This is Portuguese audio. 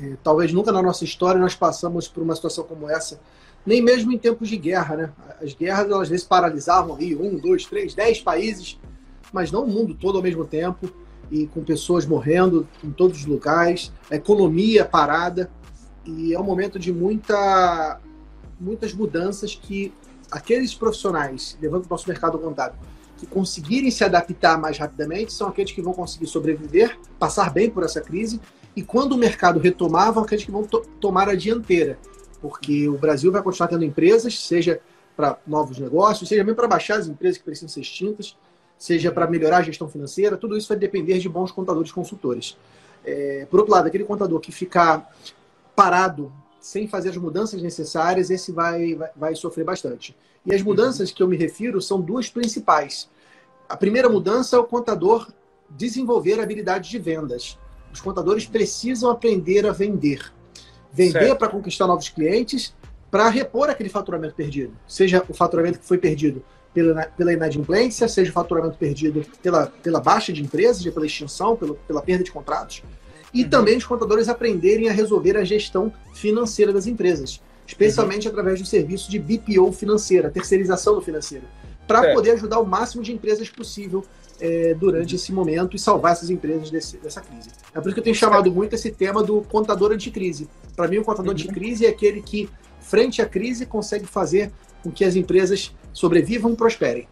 É, talvez nunca na nossa história nós passamos por uma situação como essa, nem mesmo em tempos de guerra, né? As guerras, elas às vezes paralisavam aí um, dois, três, dez países, mas não o mundo todo ao mesmo tempo, e com pessoas morrendo em todos os lugares, a economia parada, e é um momento de muita, muitas mudanças que aqueles profissionais, levando o nosso mercado contábil, que conseguirem se adaptar mais rapidamente são aqueles que vão conseguir sobreviver, passar bem por essa crise, e quando o mercado retomar, vão aqueles que vão to tomar a dianteira, porque o Brasil vai continuar tendo empresas, seja para novos negócios, seja mesmo para baixar as empresas que precisam ser extintas, seja para melhorar a gestão financeira, tudo isso vai depender de bons contadores consultores. É, por outro lado, aquele contador que ficar parado sem fazer as mudanças necessárias, esse vai, vai, vai, sofrer bastante. E as mudanças que eu me refiro são duas principais. A primeira mudança é o contador desenvolver habilidades de vendas. Os contadores precisam aprender a vender. Vender para conquistar novos clientes, para repor aquele faturamento perdido. Seja o faturamento que foi perdido pela, pela inadimplência, seja o faturamento perdido pela, pela baixa de empresas, pela extinção, pela, pela perda de contratos. E uhum. também os contadores aprenderem a resolver a gestão financeira das empresas, especialmente uhum. através do serviço de BPO financeira, terceirização do financeiro, para poder ajudar o máximo de empresas possível é, durante esse momento e salvar essas empresas desse, dessa crise. É por isso que eu tenho chamado muito esse tema do contador anticrise. Para mim, o contador uhum. anticrise é aquele que, frente à crise, consegue fazer com que as empresas sobrevivam e prosperem.